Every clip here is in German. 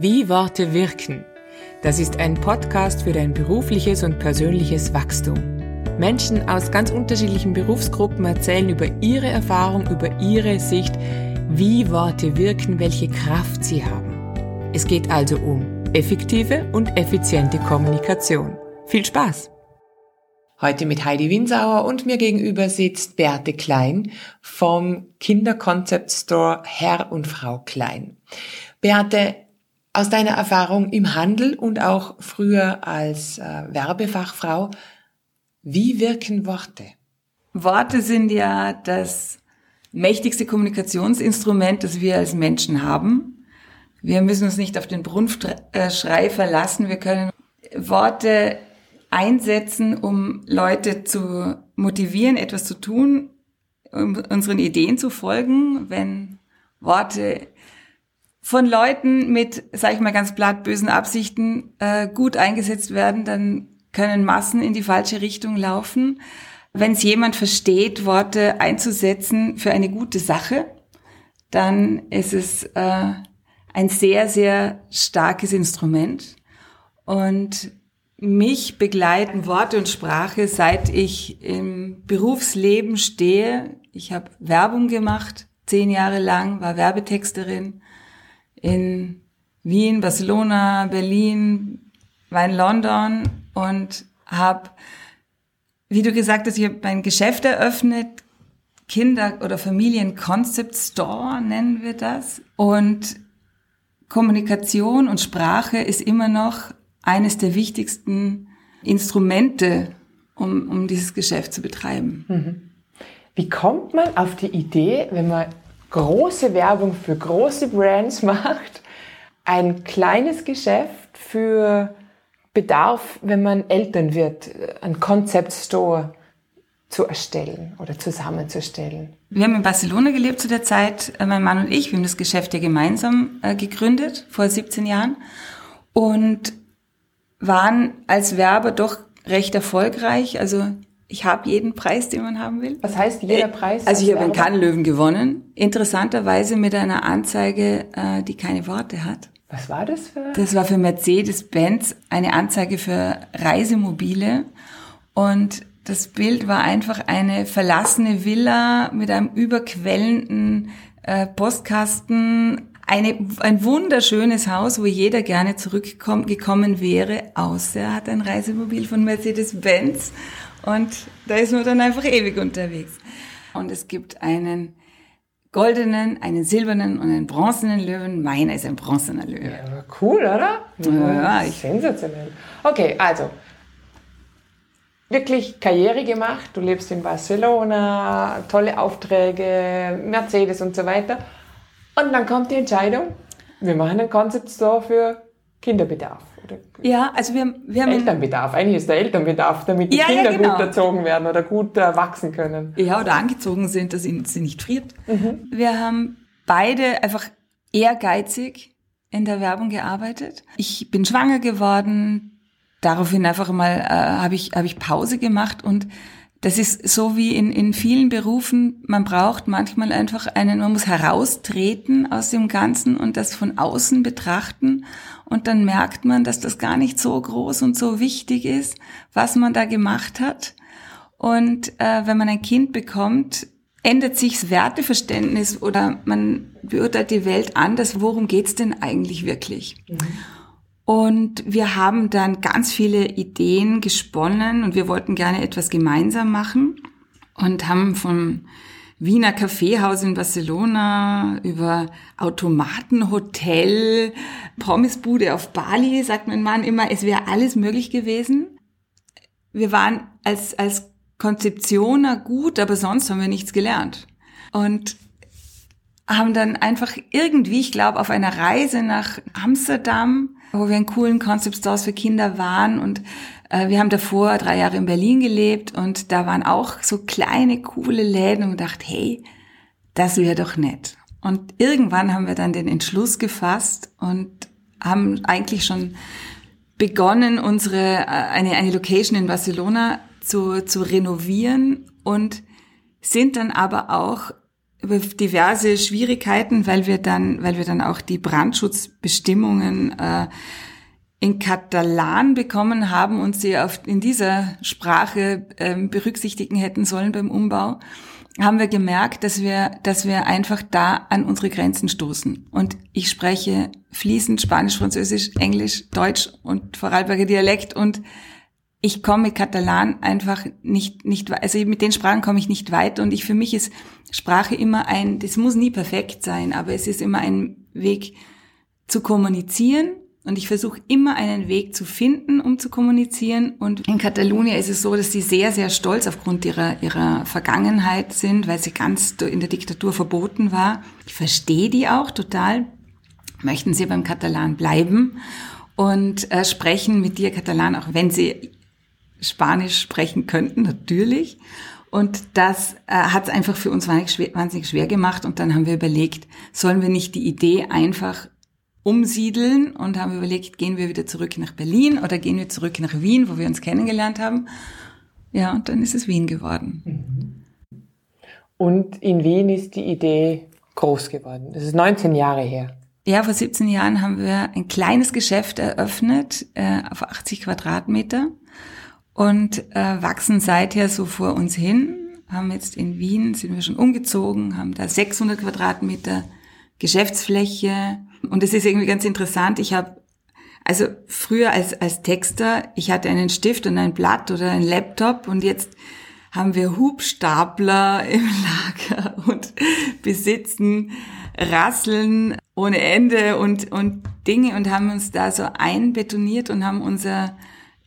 Wie Worte wirken. Das ist ein Podcast für dein berufliches und persönliches Wachstum. Menschen aus ganz unterschiedlichen Berufsgruppen erzählen über ihre Erfahrung, über ihre Sicht, wie Worte wirken, welche Kraft sie haben. Es geht also um effektive und effiziente Kommunikation. Viel Spaß! Heute mit Heidi Winsauer und mir gegenüber sitzt Berthe Klein vom Kinderconcept Store Herr und Frau Klein. Beate, aus deiner Erfahrung im Handel und auch früher als äh, Werbefachfrau, wie wirken Worte? Worte sind ja das mächtigste Kommunikationsinstrument, das wir als Menschen haben. Wir müssen uns nicht auf den Brunftschrei verlassen. Wir können Worte einsetzen, um Leute zu motivieren, etwas zu tun, um unseren Ideen zu folgen. Wenn Worte von Leuten mit, sag ich mal ganz platt, bösen Absichten äh, gut eingesetzt werden, dann können Massen in die falsche Richtung laufen. Wenn es jemand versteht, Worte einzusetzen für eine gute Sache, dann ist es äh, ein sehr, sehr starkes Instrument. Und mich begleiten Worte und Sprache, seit ich im Berufsleben stehe. Ich habe Werbung gemacht, zehn Jahre lang, war Werbetexterin in Wien, Barcelona, Berlin, war in London und habe, wie du gesagt hast, ich habe mein Geschäft eröffnet, Kinder- oder Familien-Concept Store nennen wir das. Und Kommunikation und Sprache ist immer noch eines der wichtigsten Instrumente, um, um dieses Geschäft zu betreiben. Mhm. Wie kommt man auf die Idee, wenn man große Werbung für große Brands macht, ein kleines Geschäft für Bedarf, wenn man Eltern wird, ein Concept Store zu erstellen oder zusammenzustellen. Wir haben in Barcelona gelebt zu der Zeit, äh, mein Mann und ich. Wir haben das Geschäft ja gemeinsam äh, gegründet vor 17 Jahren und waren als Werber doch recht erfolgreich. Also ich habe jeden Preis, den man haben will. Was heißt jeder äh, Preis? Also ich habe einen Kannenlöwen gewonnen. Interessanterweise mit einer Anzeige, äh, die keine Worte hat. Was war das für? Das war für Mercedes-Benz eine Anzeige für Reisemobile. Und das Bild war einfach eine verlassene Villa mit einem überquellenden äh, Postkasten. Eine, ein wunderschönes Haus, wo jeder gerne zurückgekommen wäre, außer er hat ein Reisemobil von Mercedes-Benz und da ist man dann einfach ewig unterwegs. Und es gibt einen goldenen, einen silbernen und einen bronzenen Löwen. Meiner ist ein bronzener Löwe. Ja, cool, oder? Ja, ich sensationell. Okay, also wirklich Karriere gemacht. Du lebst in Barcelona, tolle Aufträge, Mercedes und so weiter. Und dann kommt die Entscheidung, wir machen einen Concept Store für Kinderbedarf. Oder ja, also wir, wir haben Elternbedarf. Eigentlich ist der Elternbedarf, damit die ja, Kinder ja, genau. gut erzogen werden oder gut äh, wachsen können. Ja, oder angezogen sind, dass sie, sie nicht friert. Mhm. Wir haben beide einfach ehrgeizig in der Werbung gearbeitet. Ich bin schwanger geworden. Daraufhin einfach mal äh, habe ich habe ich Pause gemacht und das ist so wie in, in vielen Berufen, man braucht manchmal einfach einen, man muss heraustreten aus dem Ganzen und das von außen betrachten und dann merkt man, dass das gar nicht so groß und so wichtig ist, was man da gemacht hat. Und äh, wenn man ein Kind bekommt, ändert sich das Werteverständnis oder man beurteilt die Welt anders. Worum geht's denn eigentlich wirklich? Mhm. Und wir haben dann ganz viele Ideen gesponnen und wir wollten gerne etwas gemeinsam machen und haben vom Wiener Kaffeehaus in Barcelona über Automatenhotel, Pommesbude auf Bali, sagt mein Mann immer, es wäre alles möglich gewesen. Wir waren als, als Konzeptioner gut, aber sonst haben wir nichts gelernt. Und haben dann einfach irgendwie, ich glaube, auf einer Reise nach Amsterdam wo wir in coolen Concept Stores für Kinder waren und äh, wir haben davor drei Jahre in Berlin gelebt und da waren auch so kleine, coole Läden und gedacht, hey, das wäre doch nett. Und irgendwann haben wir dann den Entschluss gefasst und haben eigentlich schon begonnen, unsere, äh, eine, eine Location in Barcelona zu, zu renovieren und sind dann aber auch diverse Schwierigkeiten, weil wir dann, weil wir dann auch die Brandschutzbestimmungen äh, in Katalan bekommen haben und sie auf, in dieser Sprache ähm, berücksichtigen hätten sollen beim Umbau, haben wir gemerkt, dass wir, dass wir einfach da an unsere Grenzen stoßen. Und ich spreche fließend Spanisch, Französisch, Englisch, Deutsch und Vorarlberger Dialekt und ich komme mit Katalan einfach nicht, nicht, also mit den Sprachen komme ich nicht weit und ich, für mich ist Sprache immer ein, das muss nie perfekt sein, aber es ist immer ein Weg zu kommunizieren und ich versuche immer einen Weg zu finden, um zu kommunizieren. Und in Katalonien ist es so, dass sie sehr, sehr stolz aufgrund ihrer, ihrer Vergangenheit sind, weil sie ganz in der Diktatur verboten war. Ich verstehe die auch total. Möchten sie beim Katalan bleiben und äh, sprechen mit dir Katalan, auch wenn sie Spanisch sprechen könnten, natürlich. Und das äh, hat es einfach für uns wahnsinnig schwer, gemacht. Und dann haben wir überlegt, sollen wir nicht die Idee einfach umsiedeln und haben überlegt, gehen wir wieder zurück nach Berlin oder gehen wir zurück nach Wien, wo wir uns kennengelernt haben. Ja, und dann ist es Wien geworden. Mhm. Und in Wien ist die Idee groß geworden. Das ist 19 Jahre her. Ja, vor 17 Jahren haben wir ein kleines Geschäft eröffnet äh, auf 80 Quadratmeter und äh, wachsen seither so vor uns hin. Haben jetzt in Wien, sind wir schon umgezogen, haben da 600 Quadratmeter Geschäftsfläche, und es ist irgendwie ganz interessant. Ich habe also früher als, als Texter, ich hatte einen Stift und ein Blatt oder ein Laptop und jetzt haben wir Hubstapler im Lager und besitzen Rasseln ohne Ende und, und Dinge und haben uns da so einbetoniert und haben unser,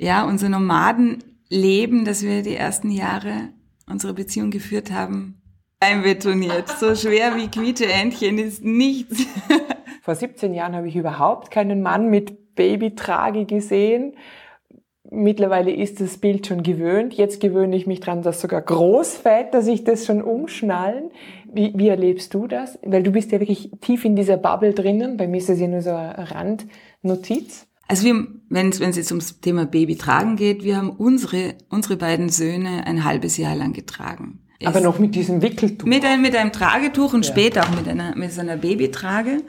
ja, unser Nomadenleben, das wir die ersten Jahre unserer Beziehung geführt haben, einbetoniert. So schwer wie Quietscheentchen ist nichts. Vor 17 Jahren habe ich überhaupt keinen Mann mit Babytrage gesehen. Mittlerweile ist das Bild schon gewöhnt. Jetzt gewöhne ich mich dran, dass sogar Großväter sich das schon umschnallen. Wie, wie erlebst du das? Weil du bist ja wirklich tief in dieser Bubble drinnen. Bei mir ist das ja nur so eine Randnotiz. Also wir, wenn es jetzt ums Thema Babytragen geht, wir haben unsere, unsere beiden Söhne ein halbes Jahr lang getragen. Aber noch mit diesem Wickeltuch? Mit einem, mit einem Tragetuch und ja. später auch mit einer, mit so einer Babytrage.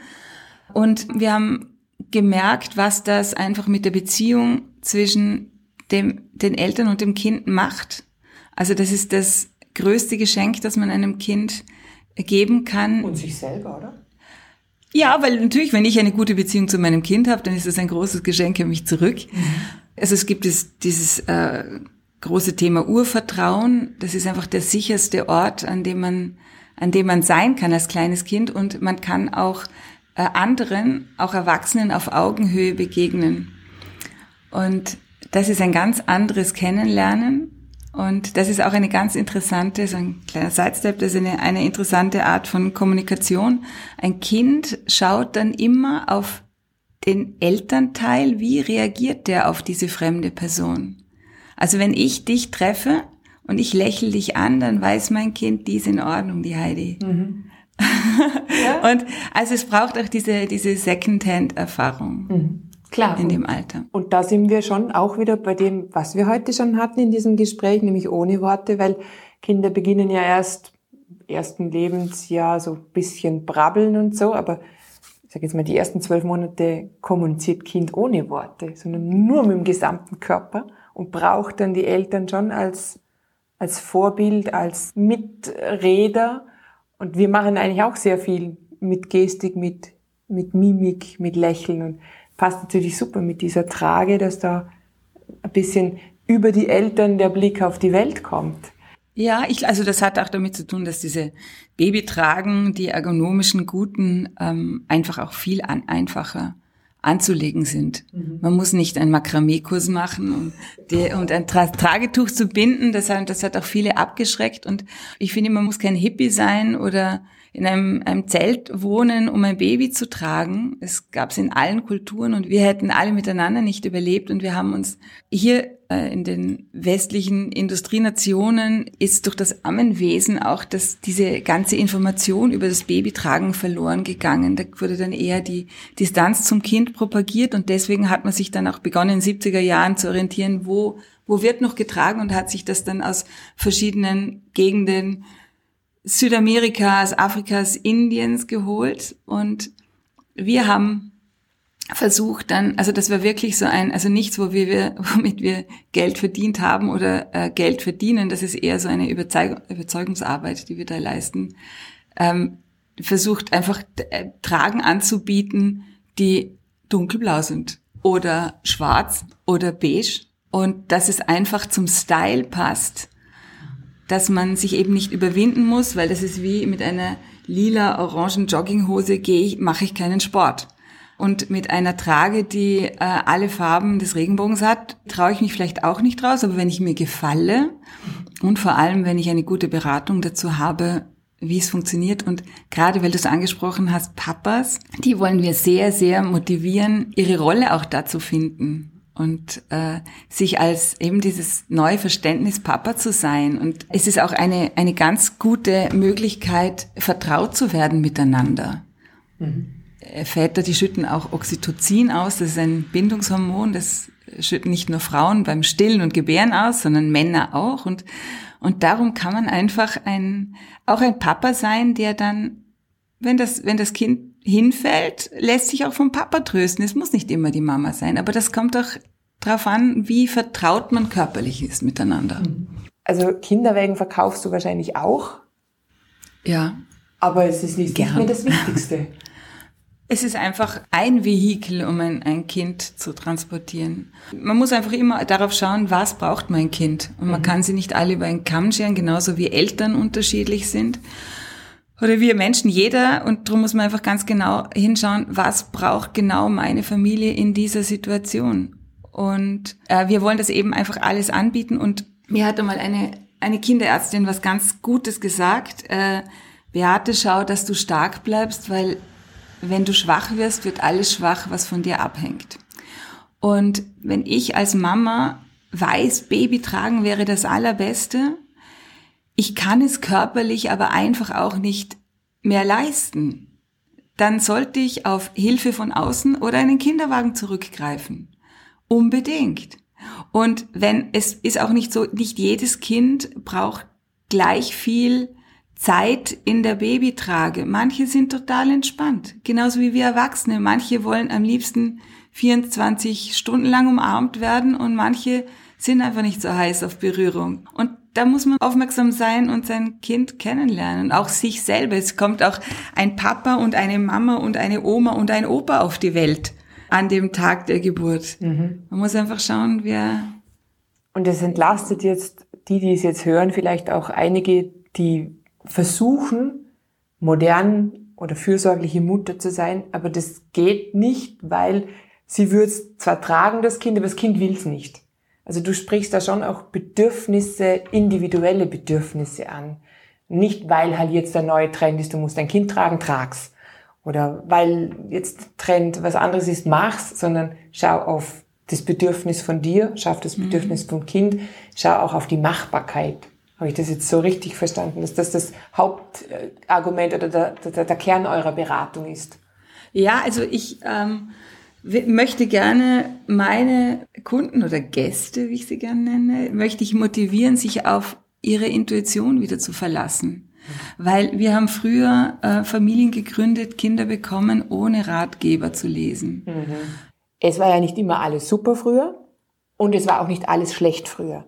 Und wir haben gemerkt, was das einfach mit der Beziehung zwischen dem, den Eltern und dem Kind macht. Also das ist das größte Geschenk, das man einem Kind geben kann. Und sich selber, oder? Ja, weil natürlich, wenn ich eine gute Beziehung zu meinem Kind habe, dann ist das ein großes Geschenk für mich zurück. Mhm. Also es gibt es, dieses äh, große Thema Urvertrauen. Das ist einfach der sicherste Ort, an dem man, an dem man sein kann als kleines Kind und man kann auch äh, anderen, auch Erwachsenen auf Augenhöhe begegnen. Und das ist ein ganz anderes Kennenlernen. Und das ist auch eine ganz interessante, so ein kleiner Sidestep, das ist eine, eine interessante Art von Kommunikation. Ein Kind schaut dann immer auf den Elternteil, wie reagiert der auf diese fremde Person. Also wenn ich dich treffe und ich lächle dich an, dann weiß mein Kind, die ist in Ordnung, die Heidi. Mhm. Ja? Und also es braucht auch diese, diese Second-Hand-Erfahrung. Mhm. Klar. In dem Alter. Und da sind wir schon auch wieder bei dem, was wir heute schon hatten in diesem Gespräch, nämlich ohne Worte, weil Kinder beginnen ja erst im ersten Lebensjahr so ein bisschen brabbeln und so, aber ich sage jetzt mal, die ersten zwölf Monate kommuniziert Kind ohne Worte, sondern nur mit dem gesamten Körper und braucht dann die Eltern schon als, als Vorbild, als Miträder und wir machen eigentlich auch sehr viel mit Gestik, mit, mit Mimik, mit Lächeln und passt natürlich super mit dieser Trage, dass da ein bisschen über die Eltern der Blick auf die Welt kommt. Ja, ich, also das hat auch damit zu tun, dass diese Babytragen, die ergonomischen Guten, ähm, einfach auch viel an, einfacher anzulegen sind. Mhm. Man muss nicht einen Makramee-Kurs machen, um, die, um ein Tra Tragetuch zu binden. Das hat, das hat auch viele abgeschreckt. Und ich finde, man muss kein Hippie sein oder in einem, einem Zelt wohnen, um ein Baby zu tragen. Es gab es in allen Kulturen und wir hätten alle miteinander nicht überlebt. Und wir haben uns hier äh, in den westlichen Industrienationen ist durch das Ammenwesen auch dass diese ganze Information über das Babytragen verloren gegangen. Da wurde dann eher die Distanz zum Kind propagiert und deswegen hat man sich dann auch begonnen, in den 70er Jahren zu orientieren, wo, wo wird noch getragen und hat sich das dann aus verschiedenen Gegenden Südamerikas, Afrikas, Indiens geholt. Und wir haben versucht dann, also das war wirklich so ein, also nichts, wo wir, womit wir Geld verdient haben oder äh, Geld verdienen, das ist eher so eine Überzeug Überzeugungsarbeit, die wir da leisten. Ähm, versucht einfach äh, Tragen anzubieten, die dunkelblau sind oder schwarz oder beige. Und dass es einfach zum Style passt, dass man sich eben nicht überwinden muss, weil das ist wie mit einer lila orangen Jogginghose gehe ich mache ich keinen Sport. Und mit einer Trage, die äh, alle Farben des Regenbogens hat, traue ich mich vielleicht auch nicht raus. Aber wenn ich mir gefalle und vor allem, wenn ich eine gute Beratung dazu habe, wie es funktioniert. Und gerade weil du es angesprochen hast, Papas, die wollen wir sehr, sehr motivieren, ihre Rolle auch da zu finden und äh, sich als eben dieses neue Verständnis Papa zu sein. Und es ist auch eine, eine ganz gute Möglichkeit, vertraut zu werden miteinander. Mhm. Väter, die schütten auch Oxytocin aus, das ist ein Bindungshormon, das schütten nicht nur Frauen beim Stillen und Gebären aus, sondern Männer auch. Und und darum kann man einfach ein, auch ein Papa sein, der dann, wenn das, wenn das Kind hinfällt, lässt sich auch vom Papa trösten. Es muss nicht immer die Mama sein, aber das kommt auch darauf an, wie vertraut man körperlich ist miteinander. Also Kinderwägen verkaufst du wahrscheinlich auch. Ja. Aber es ist nicht, nicht mehr das Wichtigste. Es ist einfach ein Vehikel, um ein, ein, Kind zu transportieren. Man muss einfach immer darauf schauen, was braucht mein Kind. Und man mhm. kann sie nicht alle über einen Kamm scheren, genauso wie Eltern unterschiedlich sind. Oder wir Menschen, jeder. Und darum muss man einfach ganz genau hinschauen, was braucht genau meine Familie in dieser Situation. Und äh, wir wollen das eben einfach alles anbieten. Und mir hat einmal eine, eine Kinderärztin was ganz Gutes gesagt. Äh, Beate, schau, dass du stark bleibst, weil wenn du schwach wirst, wird alles schwach, was von dir abhängt. Und wenn ich als Mama weiß, Baby tragen wäre das Allerbeste, ich kann es körperlich aber einfach auch nicht mehr leisten, dann sollte ich auf Hilfe von außen oder einen Kinderwagen zurückgreifen. Unbedingt. Und wenn es ist auch nicht so, nicht jedes Kind braucht gleich viel Zeit in der Babytrage. Manche sind total entspannt, genauso wie wir Erwachsene. Manche wollen am liebsten 24 Stunden lang umarmt werden und manche sind einfach nicht so heiß auf Berührung. Und da muss man aufmerksam sein und sein Kind kennenlernen, auch sich selber. Es kommt auch ein Papa und eine Mama und eine Oma und ein Opa auf die Welt an dem Tag der Geburt. Mhm. Man muss einfach schauen, wer. Und es entlastet jetzt die, die es jetzt hören, vielleicht auch einige, die versuchen, modern oder fürsorgliche Mutter zu sein, aber das geht nicht, weil sie würde es zwar tragen, das Kind, aber das Kind will es nicht. Also du sprichst da schon auch Bedürfnisse, individuelle Bedürfnisse an. Nicht, weil halt jetzt der neue Trend ist, du musst dein Kind tragen, trag's. Oder weil jetzt Trend was anderes ist, mach's, sondern schau auf das Bedürfnis von dir, schau auf das mhm. Bedürfnis mhm. vom Kind, schau auch auf die Machbarkeit. Habe ich das jetzt so richtig verstanden, dass das das Hauptargument oder der, der, der Kern eurer Beratung ist? Ja, also ich ähm, möchte gerne meine Kunden oder Gäste, wie ich sie gerne nenne, möchte ich motivieren, sich auf ihre Intuition wieder zu verlassen. Weil wir haben früher äh, Familien gegründet, Kinder bekommen, ohne Ratgeber zu lesen. Mhm. Es war ja nicht immer alles super früher und es war auch nicht alles schlecht früher.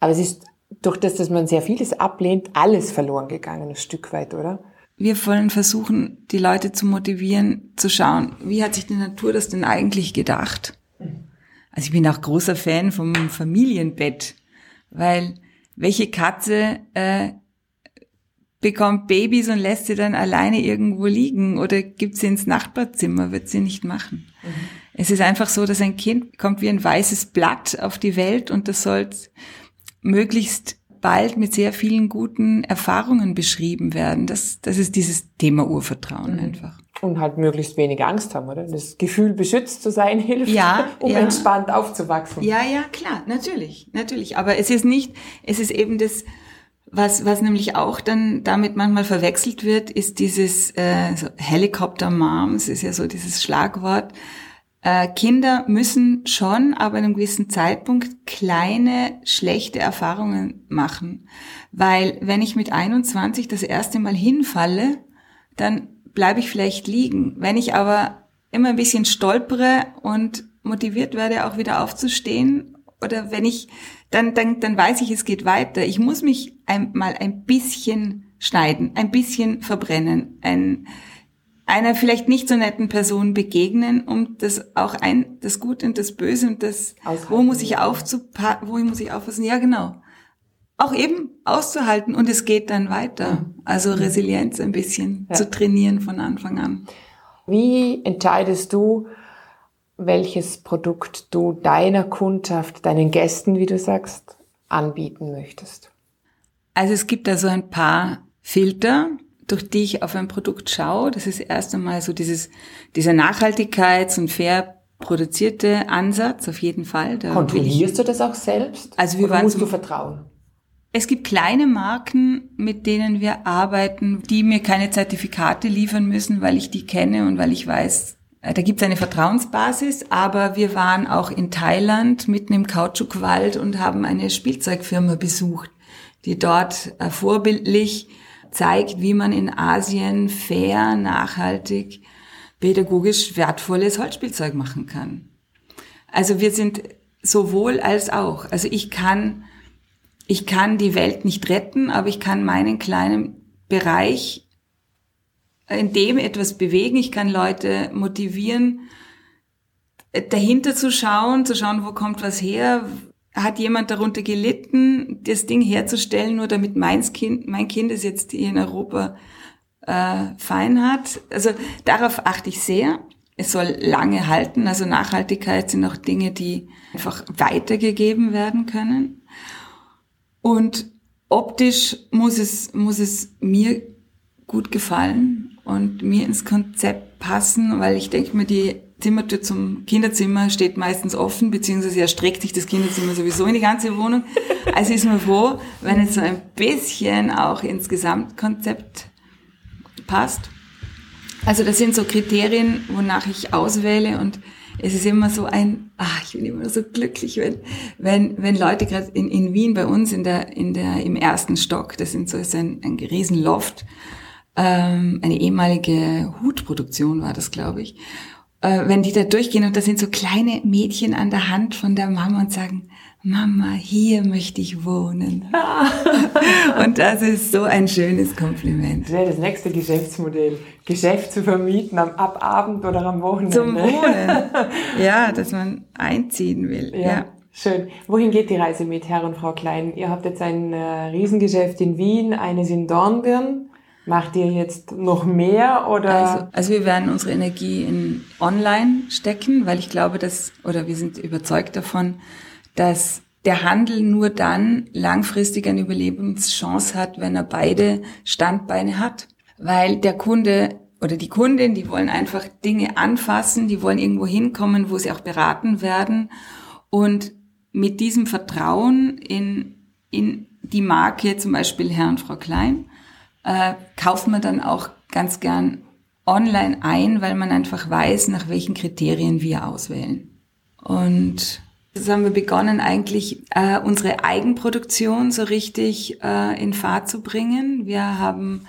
Aber es ist durch das, dass man sehr vieles ablehnt, alles verloren gegangen, ein Stück weit, oder? Wir wollen versuchen, die Leute zu motivieren, zu schauen, wie hat sich die Natur das denn eigentlich gedacht? Also ich bin auch großer Fan vom Familienbett, weil welche Katze äh, bekommt Babys und lässt sie dann alleine irgendwo liegen oder gibt sie ins Nachbarzimmer, wird sie nicht machen. Mhm. Es ist einfach so, dass ein Kind kommt wie ein weißes Blatt auf die Welt und das soll möglichst bald mit sehr vielen guten Erfahrungen beschrieben werden. Das, das ist dieses Thema Urvertrauen mhm. einfach. Und halt möglichst wenig Angst haben, oder? Das Gefühl, beschützt zu sein, hilft, ja, um ja. entspannt aufzuwachsen. Ja, ja, klar, natürlich, natürlich. Aber es ist nicht, es ist eben das, was, was nämlich auch dann damit manchmal verwechselt wird, ist dieses äh, so Helicopter Moms, ist ja so dieses Schlagwort. Äh, Kinder müssen schon, aber in einem gewissen Zeitpunkt kleine, schlechte Erfahrungen machen. Weil wenn ich mit 21 das erste Mal hinfalle, dann bleibe ich vielleicht liegen. Wenn ich aber immer ein bisschen stolpere und motiviert werde, auch wieder aufzustehen, oder wenn ich, dann, dann, dann weiß ich, es geht weiter. Ich muss mich einmal ein bisschen schneiden, ein bisschen verbrennen, ein, einer vielleicht nicht so netten Person begegnen, um das auch ein, das Gute und das Böse und das, Aushalten, wo muss ich aufzupa wo muss ich aufpassen? Ja, genau. Auch eben auszuhalten und es geht dann weiter. Also Resilienz ein bisschen ja. zu trainieren von Anfang an. Wie entscheidest du, welches Produkt du deiner Kundschaft, deinen Gästen, wie du sagst, anbieten möchtest? Also es gibt da so ein paar Filter, durch die ich auf ein Produkt schaue. Das ist erst einmal so dieses, dieser Nachhaltigkeits- und fair produzierte Ansatz, auf jeden Fall. Da Kontrollierst du das auch selbst? Also wir Oder musst du vertrauen? Es gibt kleine Marken, mit denen wir arbeiten, die mir keine Zertifikate liefern müssen, weil ich die kenne und weil ich weiß, äh, da gibt es eine Vertrauensbasis, aber wir waren auch in Thailand mitten im Kautschukwald und haben eine Spielzeugfirma besucht, die dort äh, vorbildlich zeigt, wie man in Asien fair, nachhaltig, pädagogisch wertvolles Holzspielzeug machen kann. Also wir sind sowohl als auch. Also ich kann, ich kann die Welt nicht retten, aber ich kann meinen kleinen Bereich in dem etwas bewegen. Ich kann Leute motivieren, dahinter zu schauen, zu schauen, wo kommt was her, hat jemand darunter gelitten, das Ding herzustellen, nur damit mein Kind, mein Kind es jetzt hier in Europa äh, fein hat. Also darauf achte ich sehr. Es soll lange halten. Also Nachhaltigkeit sind auch Dinge, die einfach weitergegeben werden können. Und optisch muss es, muss es mir gut gefallen und mir ins Konzept passen, weil ich denke mir, die Zimmertür zum Kinderzimmer steht meistens offen, beziehungsweise erstreckt sich das Kinderzimmer sowieso in die ganze Wohnung. Also ist man froh, wenn es so ein bisschen auch ins Gesamtkonzept passt. Also das sind so Kriterien, wonach ich auswähle und es ist immer so ein, ach, ich bin immer so glücklich, wenn, wenn, wenn Leute gerade in, in Wien bei uns in der, in der, im ersten Stock, das sind so, ist ein, ein Riesenloft, ähm, eine ehemalige Hutproduktion war das, glaube ich wenn die da durchgehen und da sind so kleine Mädchen an der Hand von der Mama und sagen, Mama, hier möchte ich wohnen. und das ist so ein schönes Kompliment. Das wäre das nächste Geschäftsmodell. Geschäft zu vermieten am ab Abend oder am Wochenende. Zum Wohnen. Ja, dass man einziehen will. Ja. ja. Schön. Wohin geht die Reise mit Herr und Frau Klein? Ihr habt jetzt ein äh, Riesengeschäft in Wien, eines in Dornbirn. Macht ihr jetzt noch mehr oder? Also, also wir werden unsere Energie in Online stecken, weil ich glaube, dass, oder wir sind überzeugt davon, dass der Handel nur dann langfristig eine Überlebenschance hat, wenn er beide Standbeine hat. Weil der Kunde oder die Kundin, die wollen einfach Dinge anfassen, die wollen irgendwo hinkommen, wo sie auch beraten werden. Und mit diesem Vertrauen in, in die Marke, zum Beispiel Herrn Frau Klein, äh, kauft man dann auch ganz gern online ein, weil man einfach weiß, nach welchen Kriterien wir auswählen. Und das haben wir begonnen, eigentlich äh, unsere Eigenproduktion so richtig äh, in Fahrt zu bringen. Wir haben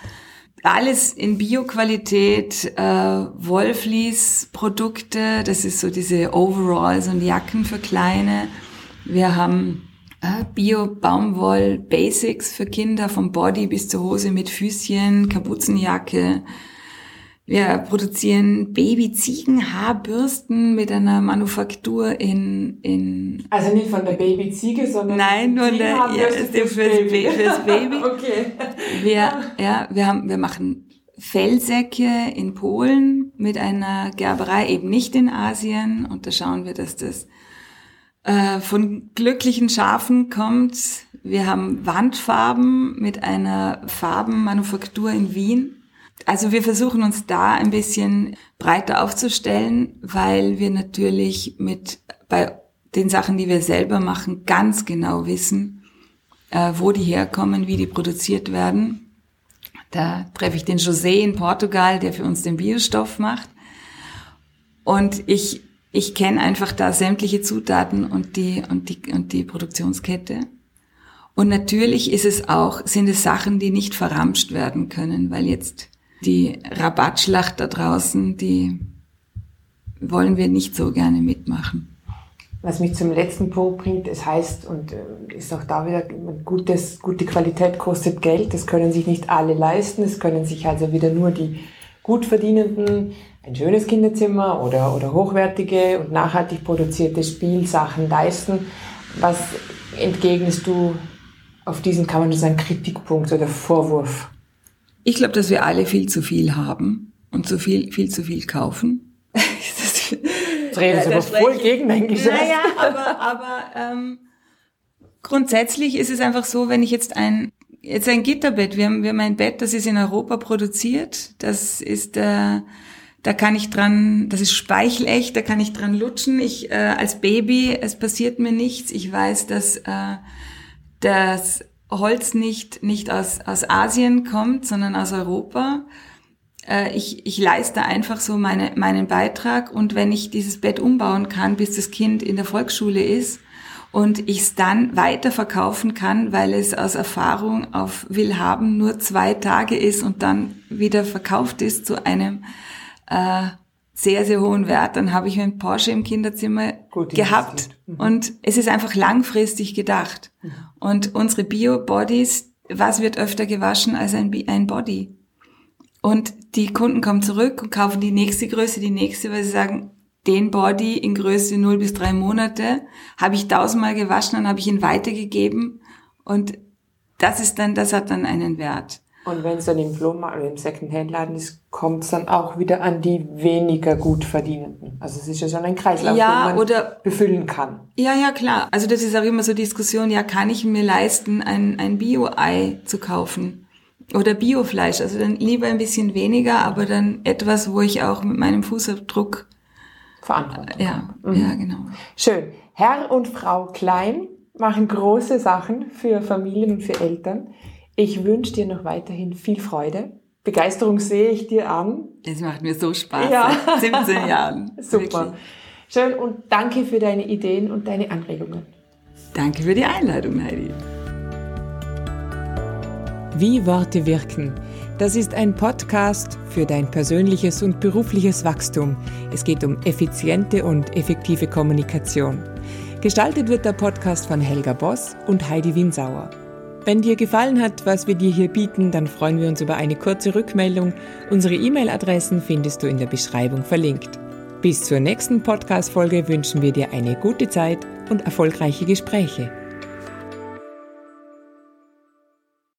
alles in Bioqualität, äh, Wollfleece-Produkte, das ist so diese Overalls und Jacken für Kleine. Wir haben Bio-Baumwoll-Basics für Kinder, vom Body bis zur Hose mit Füßchen, Kapuzenjacke. Wir produzieren Baby-Ziegen-Haarbürsten mit einer Manufaktur in, in... Also nicht von der Baby-Ziege, sondern... Nein, nur der, ja, fürs, Baby. fürs Baby. okay. Wir, ja, wir haben, wir machen Fellsäcke in Polen mit einer Gerberei, eben nicht in Asien. Und da schauen wir, dass das äh, von glücklichen Schafen kommt. Wir haben Wandfarben mit einer Farbenmanufaktur in Wien. Also wir versuchen uns da ein bisschen breiter aufzustellen, weil wir natürlich mit bei den Sachen, die wir selber machen, ganz genau wissen, äh, wo die herkommen, wie die produziert werden. Da treffe ich den José in Portugal, der für uns den Biostoff macht. Und ich Ich kenne einfach da sämtliche Zutaten und die, und die, und die Produktionskette. Und natürlich ist es auch, sind es Sachen, die nicht verramscht werden können, weil jetzt die Rabattschlacht da draußen, die wollen wir nicht so gerne mitmachen. Was mich zum letzten Punkt bringt, es heißt und äh, ist auch da wieder gutes, gute Qualität kostet Geld. Das können sich nicht alle leisten. Es können sich also wieder nur die gut verdienenden ein schönes Kinderzimmer oder, oder hochwertige und nachhaltig produzierte Spielsachen leisten. Was entgegnest du auf diesen, kann man nur sagen, Kritikpunkt oder Vorwurf? Ich glaube, dass wir alle viel zu viel haben und zu viel, viel zu viel kaufen. das redest aber voll gegen dein Geschäft. Naja, aber, aber ähm, grundsätzlich ist es einfach so, wenn ich jetzt ein jetzt ein Gitterbett, wir haben, wir haben ein Bett, das ist in Europa produziert, das ist äh, da kann ich dran, das ist speichelecht, da kann ich dran lutschen. Ich äh, als Baby, es passiert mir nichts. Ich weiß, dass äh, das Holz nicht nicht aus aus Asien kommt, sondern aus Europa. Äh, ich, ich leiste einfach so meine, meinen Beitrag und wenn ich dieses Bett umbauen kann, bis das Kind in der Volksschule ist und ich es dann weiter verkaufen kann, weil es aus Erfahrung auf Willhaben nur zwei Tage ist und dann wieder verkauft ist zu einem äh, sehr, sehr hohen Wert. Dann habe ich einen Porsche im Kinderzimmer Gut, gehabt. Mhm. Und es ist einfach langfristig gedacht. Mhm. Und unsere Bio-Bodies, was wird öfter gewaschen als ein, ein Body? Und die Kunden kommen zurück und kaufen die nächste Größe, die nächste, weil sie sagen, den Body in Größe 0 bis 3 Monate habe ich tausendmal gewaschen, dann habe ich ihn weitergegeben und das ist dann, das hat dann einen Wert. Und wenn es dann im Flohmarkt oder im Secondhand-Laden ist, kommt es dann auch wieder an die weniger gut verdienenden. Also es ist ja schon ein Kreislauf, ja, den man oder, befüllen kann. Ja, ja, klar. Also das ist auch immer so Diskussion, ja, kann ich mir leisten, ein, ein Bio-Ei zu kaufen? Oder Biofleisch? Also dann lieber ein bisschen weniger, aber dann etwas, wo ich auch mit meinem Fußabdruck Verantwortung. Ja, mhm. ja, genau. Schön. Herr und Frau Klein machen große Sachen für Familien und für Eltern. Ich wünsche dir noch weiterhin viel Freude. Begeisterung sehe ich dir an. Es macht mir so Spaß. Ja. Seit 17 Jahren. Super. Wirklich. Schön und danke für deine Ideen und deine Anregungen. Danke für die Einladung, Heidi. Wie Worte wirken. Das ist ein Podcast für dein persönliches und berufliches Wachstum. Es geht um effiziente und effektive Kommunikation. Gestaltet wird der Podcast von Helga Boss und Heidi Winsauer. Wenn dir gefallen hat, was wir dir hier bieten, dann freuen wir uns über eine kurze Rückmeldung. Unsere E-Mail-Adressen findest du in der Beschreibung verlinkt. Bis zur nächsten Podcast-Folge wünschen wir dir eine gute Zeit und erfolgreiche Gespräche.